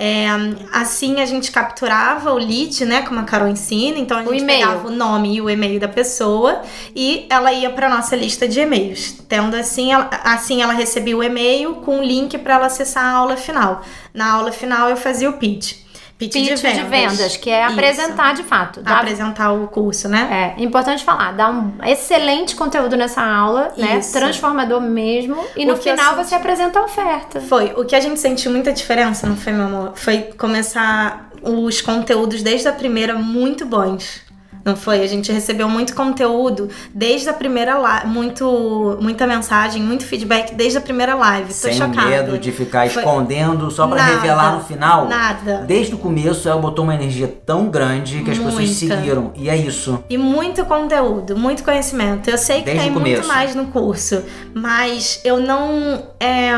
É, assim a gente capturava o lead, né, como a Carol ensina, então a gente pegava o nome e o e-mail da pessoa e ela ia para nossa lista de e-mails. Tendo assim, ela, assim ela recebia o e-mail com o link para ela acessar a aula final. Na aula final eu fazia o pitch. Pitch, pitch de, vendas. de, vendas. que é apresentar Isso. de fato. Dá... Apresentar o curso, né? É, importante falar, dá um excelente conteúdo nessa aula, né? Isso. né? Transformador mesmo. E no final você apresenta a oferta. Foi. O que a gente sentiu muita diferença, não foi, meu amor? Foi começar os conteúdos desde a primeira muito bons. Não foi? A gente recebeu muito conteúdo desde a primeira live, muito, muita mensagem, muito feedback desde a primeira live. Tô Sem chocada. medo de ficar foi... escondendo só para revelar no final. Nada. Desde o começo ela botou uma energia tão grande que as Muita. pessoas seguiram. E é isso. E muito conteúdo, muito conhecimento. Eu sei que desde tem muito mais no curso, mas eu não. É,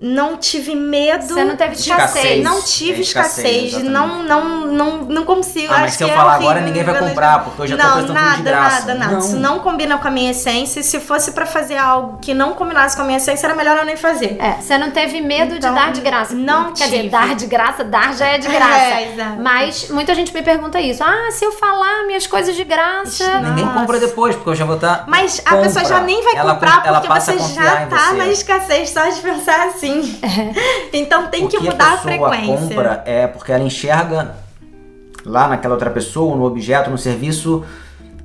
não tive medo. Você não teve escassez. Não tive é escassez. escassez não, não, não, não consigo. Ah, mas se eu falar horrível, agora, ninguém vai comprar, porque eu já não, tô nada, de graça. Nada, nada, não. Isso não combina com a minha essência. Se fosse para fazer algo que não combinasse com a minha essência, era melhor eu nem fazer. É, você não teve medo então, de dar de graça. Não Quer tive. dizer, dar de graça, dar já é de graça. É, exato. Mas muita gente me pergunta isso. Ah, se eu falar minhas coisas de graça. Ninguém compra depois, porque eu já vou estar. Tá, mas a pessoa já nem vai ela, comprar, ela porque você já tá na escassez só de pensar assim. É. então tem que, que mudar a, a frequência. compra é porque ela enxerga lá naquela outra pessoa, no objeto, no serviço,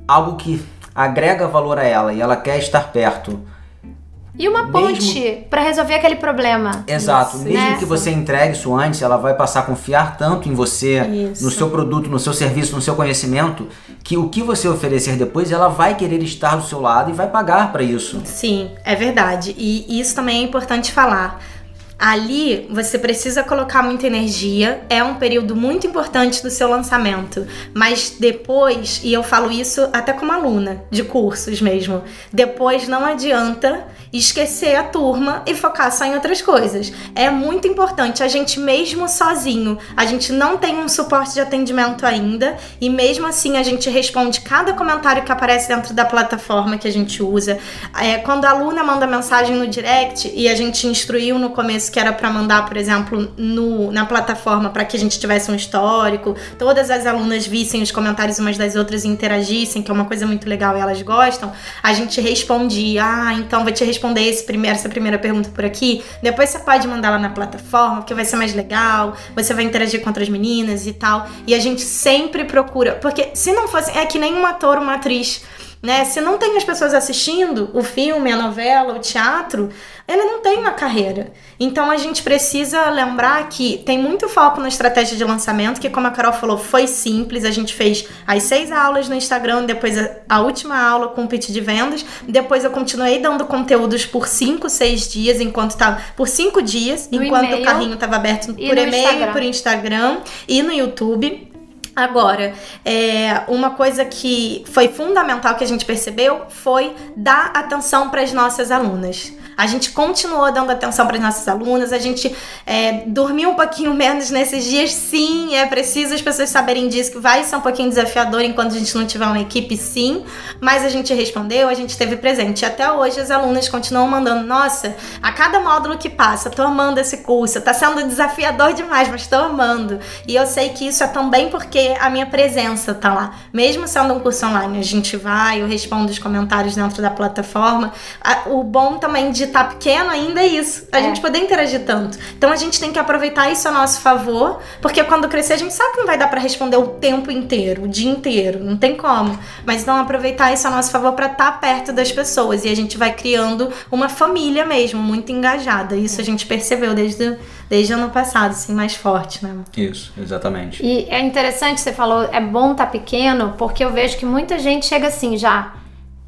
algo que agrega valor a ela e ela quer estar perto. E uma ponte mesmo... para resolver aquele problema. Exato. Isso, mesmo né? que você entregue isso antes, ela vai passar a confiar tanto em você, isso. no seu produto, no seu serviço, no seu conhecimento, que o que você oferecer depois, ela vai querer estar do seu lado e vai pagar para isso. Sim, é verdade. E isso também é importante falar. Ali você precisa colocar muita energia, é um período muito importante do seu lançamento, mas depois, e eu falo isso até como aluna de cursos mesmo, depois não adianta esquecer a turma e focar só em outras coisas. É muito importante a gente mesmo sozinho, a gente não tem um suporte de atendimento ainda e mesmo assim a gente responde cada comentário que aparece dentro da plataforma que a gente usa. É, quando a aluna manda mensagem no direct e a gente instruiu no começo que era para mandar, por exemplo, no, na plataforma para que a gente tivesse um histórico, todas as alunas vissem os comentários umas das outras e interagissem, que é uma coisa muito legal e elas gostam, a gente respondia, ah, então vou te responder responder esse primeiro, essa primeira pergunta por aqui. Depois você pode mandar lá na plataforma, porque vai ser mais legal. Você vai interagir com outras meninas e tal. E a gente sempre procura. Porque se não fosse. É que nem um ator, uma atriz. Né? Se não tem as pessoas assistindo o filme, a novela, o teatro, ele não tem uma carreira. Então a gente precisa lembrar que tem muito foco na estratégia de lançamento, que como a Carol falou, foi simples. A gente fez as seis aulas no Instagram, depois a, última aula com o pitch de vendas. Depois eu continuei dando conteúdos por cinco, seis dias, enquanto estava. Por cinco dias, no enquanto o carrinho estava aberto por e-mail, Instagram. por Instagram e no YouTube. Agora, é, uma coisa que foi fundamental que a gente percebeu foi dar atenção para as nossas alunas. A gente continuou dando atenção para as nossas alunas, a gente é, dormiu um pouquinho menos nesses dias, sim, é preciso as pessoas saberem disso, que vai ser um pouquinho desafiador enquanto a gente não tiver uma equipe, sim, mas a gente respondeu, a gente esteve presente. Até hoje as alunas continuam mandando, nossa, a cada módulo que passa, tô amando esse curso, tá sendo desafiador demais, mas tô amando. E eu sei que isso é também porque a minha presença tá lá. Mesmo sendo um curso online, a gente vai, eu respondo os comentários dentro da plataforma. O bom também de estar tá pequeno ainda é isso, a é. gente poder interagir tanto. Então a gente tem que aproveitar isso a nosso favor, porque quando crescer a gente sabe que não vai dar para responder o tempo inteiro, o dia inteiro, não tem como. Mas então aproveitar isso a nosso favor para estar tá perto das pessoas e a gente vai criando uma família mesmo, muito engajada. Isso a gente percebeu desde desde o ano passado, assim, mais forte, né? Isso, exatamente. E é interessante, você falou, é bom estar tá pequeno, porque eu vejo que muita gente chega assim já.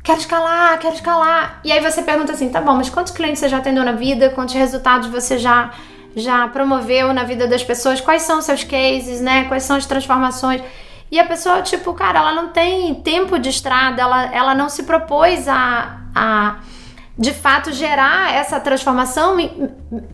Quero escalar, quero escalar. E aí você pergunta assim, tá bom, mas quantos clientes você já atendeu na vida? Quantos resultados você já já promoveu na vida das pessoas? Quais são os seus cases, né? Quais são as transformações? E a pessoa, tipo, cara, ela não tem tempo de estrada, ela, ela não se propôs a, a de fato gerar essa transformação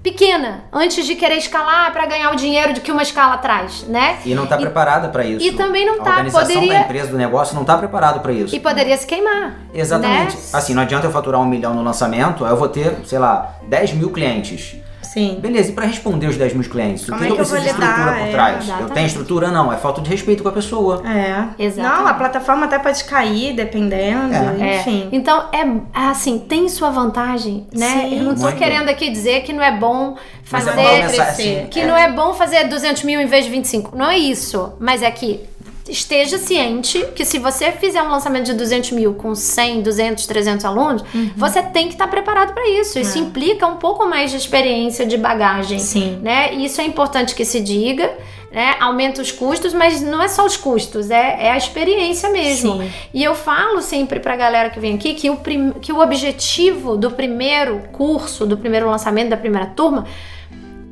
pequena antes de querer escalar para ganhar o dinheiro de que uma escala traz, né? E não está preparada para isso. E também não está. A organização poderia... da empresa do negócio não está preparado para isso. E poderia se queimar. Exatamente. Né? Assim, não adianta eu faturar um milhão no lançamento, aí eu vou ter, sei lá, 10 mil clientes. Sim. Beleza, e para responder os 10 mil clientes? Como o que, é que eu preciso de estrutura por trás? É, eu tenho estrutura? Não, é falta de respeito com a pessoa. É. Exato. Não, a plataforma até pode cair, dependendo, é. enfim. É. Então, é assim, tem sua vantagem, né? Sim. Eu não tô Muito. querendo aqui dizer que não é bom fazer... Mas é bom assim, que não é bom fazer 200 mil em vez de 25. Não é isso. Mas é que esteja ciente que se você fizer um lançamento de 200 mil com 100, 200, 300 alunos, uhum. você tem que estar tá preparado para isso. Isso é. implica um pouco mais de experiência, de bagagem. Sim. Né? E isso é importante que se diga. Né? Aumenta os custos, mas não é só os custos, é, é a experiência mesmo. Sim. E eu falo sempre pra galera que vem aqui que o, que o objetivo do primeiro curso, do primeiro lançamento da primeira turma,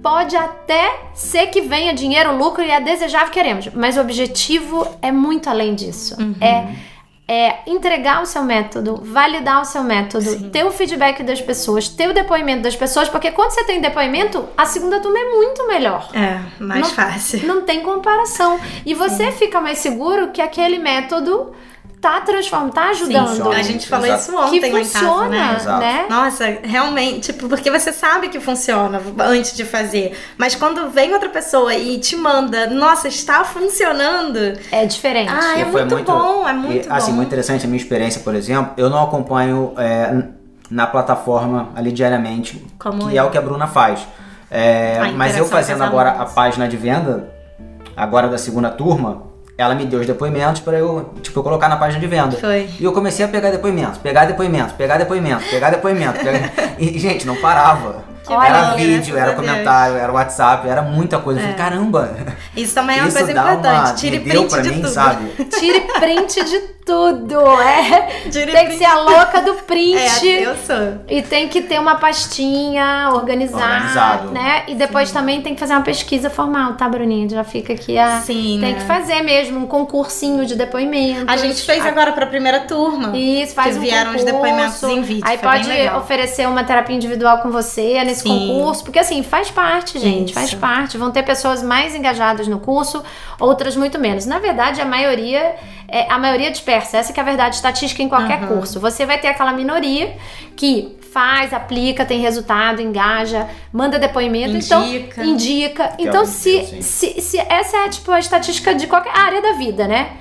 Pode até ser que venha dinheiro, lucro e é desejável, queremos, mas o objetivo é muito além disso. Uhum. É, é entregar o seu método, validar o seu método, Sim. ter o feedback das pessoas, ter o depoimento das pessoas, porque quando você tem depoimento, a segunda turma é muito melhor. É, mais não, fácil. Não tem comparação. E você Sim. fica mais seguro que aquele método tá transformando, tá ajudando. Sim, a gente falou Exato. isso ontem que funciona, em casa, né? né? Nossa, realmente, tipo, porque você sabe que funciona antes de fazer. Mas quando vem outra pessoa e te manda, nossa, está funcionando. É diferente. Ah, é muito, muito, bom, é muito e, bom. Assim, muito interessante a minha experiência, por exemplo, eu não acompanho é, na plataforma ali diariamente, Como que é? é o que a Bruna faz. É, mas eu fazendo agora a página de venda, agora da segunda turma, ela me deu os depoimentos para eu, tipo, eu colocar na página de venda. Foi. E eu comecei a pegar depoimentos, pegar depoimentos, pegar depoimentos, pegar depoimentos. Pegar... e, gente, não parava. Que era bom, vídeo, era comentário, era WhatsApp, era muita coisa. É. Eu falei, é. caramba. Isso também é uma coisa importante. Uma... Tire print de mim, tudo. Sabe? Tire print de tudo. É. Tire tem que ser a louca do print. É, eu sou. E tem que ter uma pastinha organizada. Organizado. Né? E depois Sim. também tem que fazer uma pesquisa formal, tá, Bruninha? Já fica aqui a. Sim. Tem né? que fazer mesmo um concursinho de depoimento. A gente fez agora pra primeira turma. Isso, faz que um vieram concurso. os depoimentos em vídeo. Aí pode oferecer uma terapia individual com você nesse Sim. concurso. Porque assim, faz parte, gente. Isso. Faz parte. Vão ter pessoas mais engajadas no curso, outras muito menos. Na verdade, a maioria é a maioria dispersa. Essa que é a verdade estatística em qualquer uhum. curso. Você vai ter aquela minoria que faz, aplica, tem resultado, engaja, manda depoimento, então, indica. então indica. então, se, se, se essa é tipo a estatística de qualquer área da vida, né?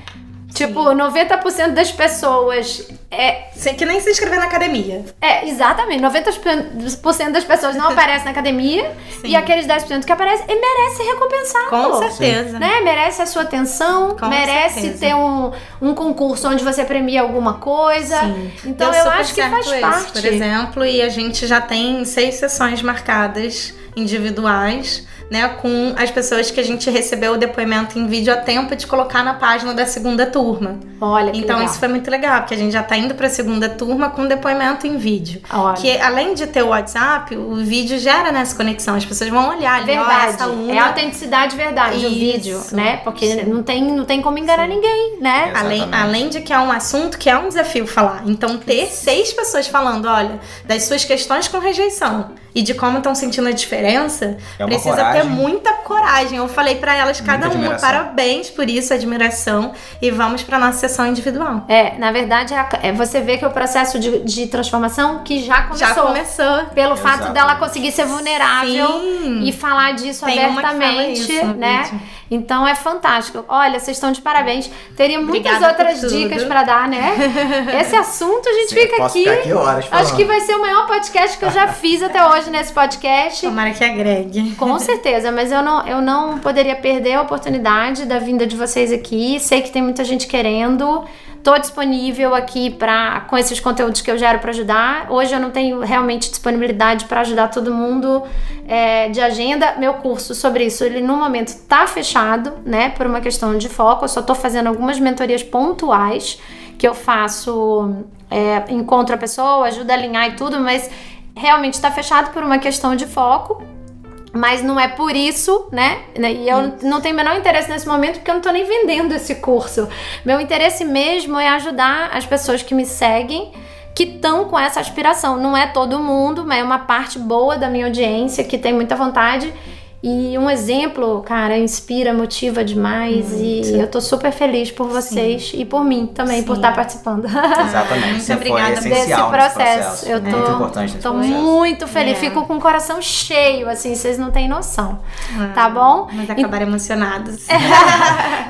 Tipo, 90% das pessoas é. Sem que nem se inscrever na academia. É, exatamente. 90% das pessoas não aparecem na academia Sim. e aqueles 10% que aparecem e merece recompensar. Com certeza. Né? Merece a sua atenção, Com merece certeza. ter um, um concurso onde você premia alguma coisa. Sim. Então eu, eu acho que faz parte. por exemplo, e a gente já tem seis sessões marcadas individuais, né, com as pessoas que a gente recebeu o depoimento em vídeo a tempo de colocar na página da segunda turma. Olha, que Então legal. isso foi muito legal, porque a gente já tá indo pra segunda turma com depoimento em vídeo. Olha. Que além de ter o WhatsApp, o vídeo gera nessa conexão. As pessoas vão olhar ali, Verdade. essa aluna. É autenticidade verdade o Isso. vídeo, né? Porque não tem, não tem como enganar ninguém, né? Além, além de que é um assunto que é um desafio falar. Então, ter seis pessoas falando, olha, das suas questões com rejeição e de como estão sentindo a diferença, É precisa coragem. ter muita coragem. Eu falei pra elas, cada Muita uma, admiração. parabéns por isso, admiração. E vamos pra nossa sessão individual. É, na verdade, é é você vê que o processo de, de transformação que já começou. Já começou. Pelo fato Exato. dela conseguir ser vulnerável Sim. e falar disso Tem uma que fala abertamente, isso né? vídeo. Então é fantástico. Olha, vocês estão de parabéns. Teria muitas Obrigada outras dicas pra dar, né? Esse assunto a gente Sim, fica posso aqui. ficar aqui horas Acho que vai ser o maior podcast que eu já fiz até hoje nesse podcast. Tomara que agregue. Com certeza, mas eu não, eu não poderia perder a oportunidade da vinda de vocês aqui. Sei que tem muita gente querendo. Tô disponível aqui para com esses conteúdos que eu gero para ajudar. Hoje eu não tenho realmente disponibilidade para ajudar todo mundo é, de agenda. Meu curso sobre isso, ele no momento tá fechado, né? Por uma questão de foco. Eu só tô fazendo algumas mentorias pontuais que eu faço, é, encontro a pessoa, ajudo a alinhar e tudo, mas realmente está fechado por uma questão de foco. Mas não é por isso, né? E eu não tenho o menor interesse nesse momento porque eu não tô nem vendendo esse curso. Meu interesse mesmo é ajudar as pessoas que me seguem, que estão com essa aspiração. Não é todo mundo, mas é uma parte boa da minha audiência que tem muita vontade. E um exemplo, cara, inspira, motiva demais. E eu tô super feliz por vocês e por mim também, por Sim. estar participando. Exatamente. Muito Você foi obrigada desse essencial processo. processo. Eu Muito tô, importante nesse tô processo. muito feliz, É. fico com o coração cheio, assim, vocês não têm noção. Tá bom? Mas acabaram emocionados.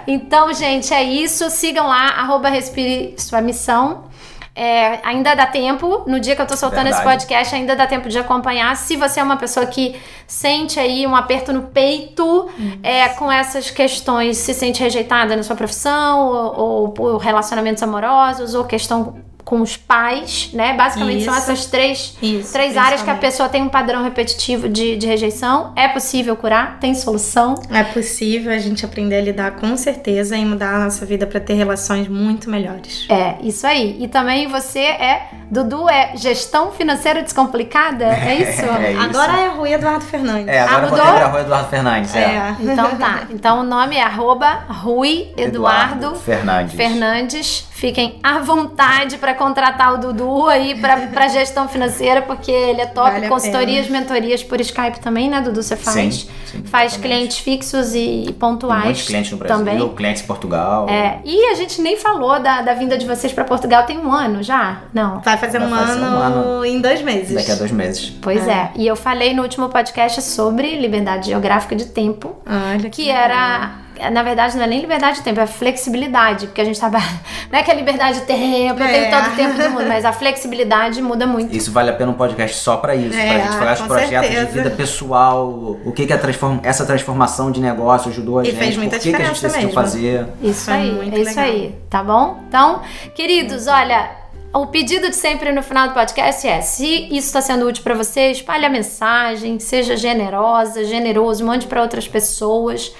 Então, gente, é isso. Sigam lá, arroba Respire Sua Missão. É, ainda dá tempo, no dia que eu tô soltando esse Verdade. podcast, ainda dá tempo de acompanhar. Se você é uma pessoa que sente aí um aperto no peito é, com essas questões, se sente rejeitada na sua profissão, ou, ou por relacionamentos amorosos, ou questão com os pais, né? Basicamente são Isso. essas três Isso. Três áreas que a pessoa tem um padrão repetitivo de, de rejeição. É possível curar? Tem solução? É possível a gente aprender a lidar com certeza e mudar a nossa vida para ter relações muito melhores. É, isso aí. E também você é. Dudu é gestão financeira descomplicada? É isso? É isso. Agora é Rui Eduardo Fernandes. É, agora Ah, mudou? a rua Eduardo Fernandes. É. É. Então tá. Então o nome é arroba Rui Eduardo, Fernandes. Fernandes. Fiquem à vontade para contratar o Dudu aí para gestão financeira, porque ele é top. Vale Consultorias, mentorias por Skype também, né, Dudu? Você faz? Sim, sim, faz exatamente. clientes fixos e Tem pontuais. muitos clientes no Brasil, também. clientes em Portugal. É, e a gente nem falou da, da vinda de vocês para Portugal tem um ano já? Não. Vai fazer, Vai um, fazer ano um ano. em dois meses. Daqui a dois meses. Pois é. E eu falei no último podcast sobre liberdade geográfica de tempo, Olha que era. Na verdade, não é nem liberdade de tempo, é flexibilidade, porque a gente tava. Não é que é liberdade de tempo, eu tenho É. todo o tempo do mundo, mas a flexibilidade muda muito. Isso vale a pena um podcast só pra isso, É, pra gente falar os projetos certeza. de vida pessoal, o que, que a transform... essa transformação de negócio ajudou a E gente, fez muita por que, que a gente decidiu mesmo. fazer. Isso Foi aí, muito é isso legal. aí, tá bom? Então, queridos, olha, o pedido de sempre no final do podcast é: se isso está sendo útil para você, espalhe a mensagem, seja generosa, generoso, mande para outras pessoas.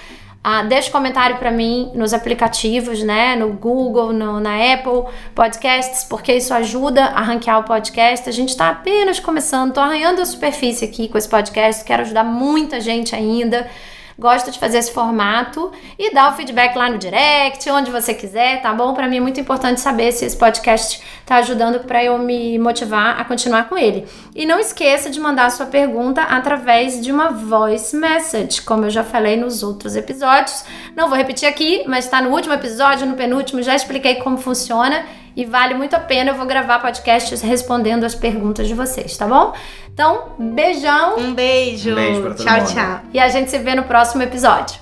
Ah, deixe comentário para mim nos aplicativos, né? No Google, no- na Apple Podcasts, porque isso ajuda a ranquear o podcast. A gente está apenas começando, tô arranhando a superfície aqui com esse podcast, quero ajudar muita gente ainda. Gosto de fazer esse formato e dar o feedback lá no direct, onde você quiser, tá bom? Para mim é muito importante saber se esse podcast tá ajudando para eu me motivar a continuar com ele. E não esqueça de mandar sua pergunta através de uma voice message, como eu já falei nos outros episódios. Não vou repetir aqui, mas tá no último episódio, no penúltimo, já expliquei como funciona e vale muito a pena. Eu vou gravar podcasts respondendo as perguntas de vocês, tá bom? Então, beijão Um beijo. Um beijo pra todo tchau, mundo. tchau. e a gente se vê no próximo episódio.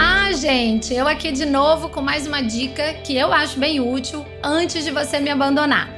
Ah, gente, eu aqui de novo com mais uma dica que eu acho bem útil antes de você me abandonar.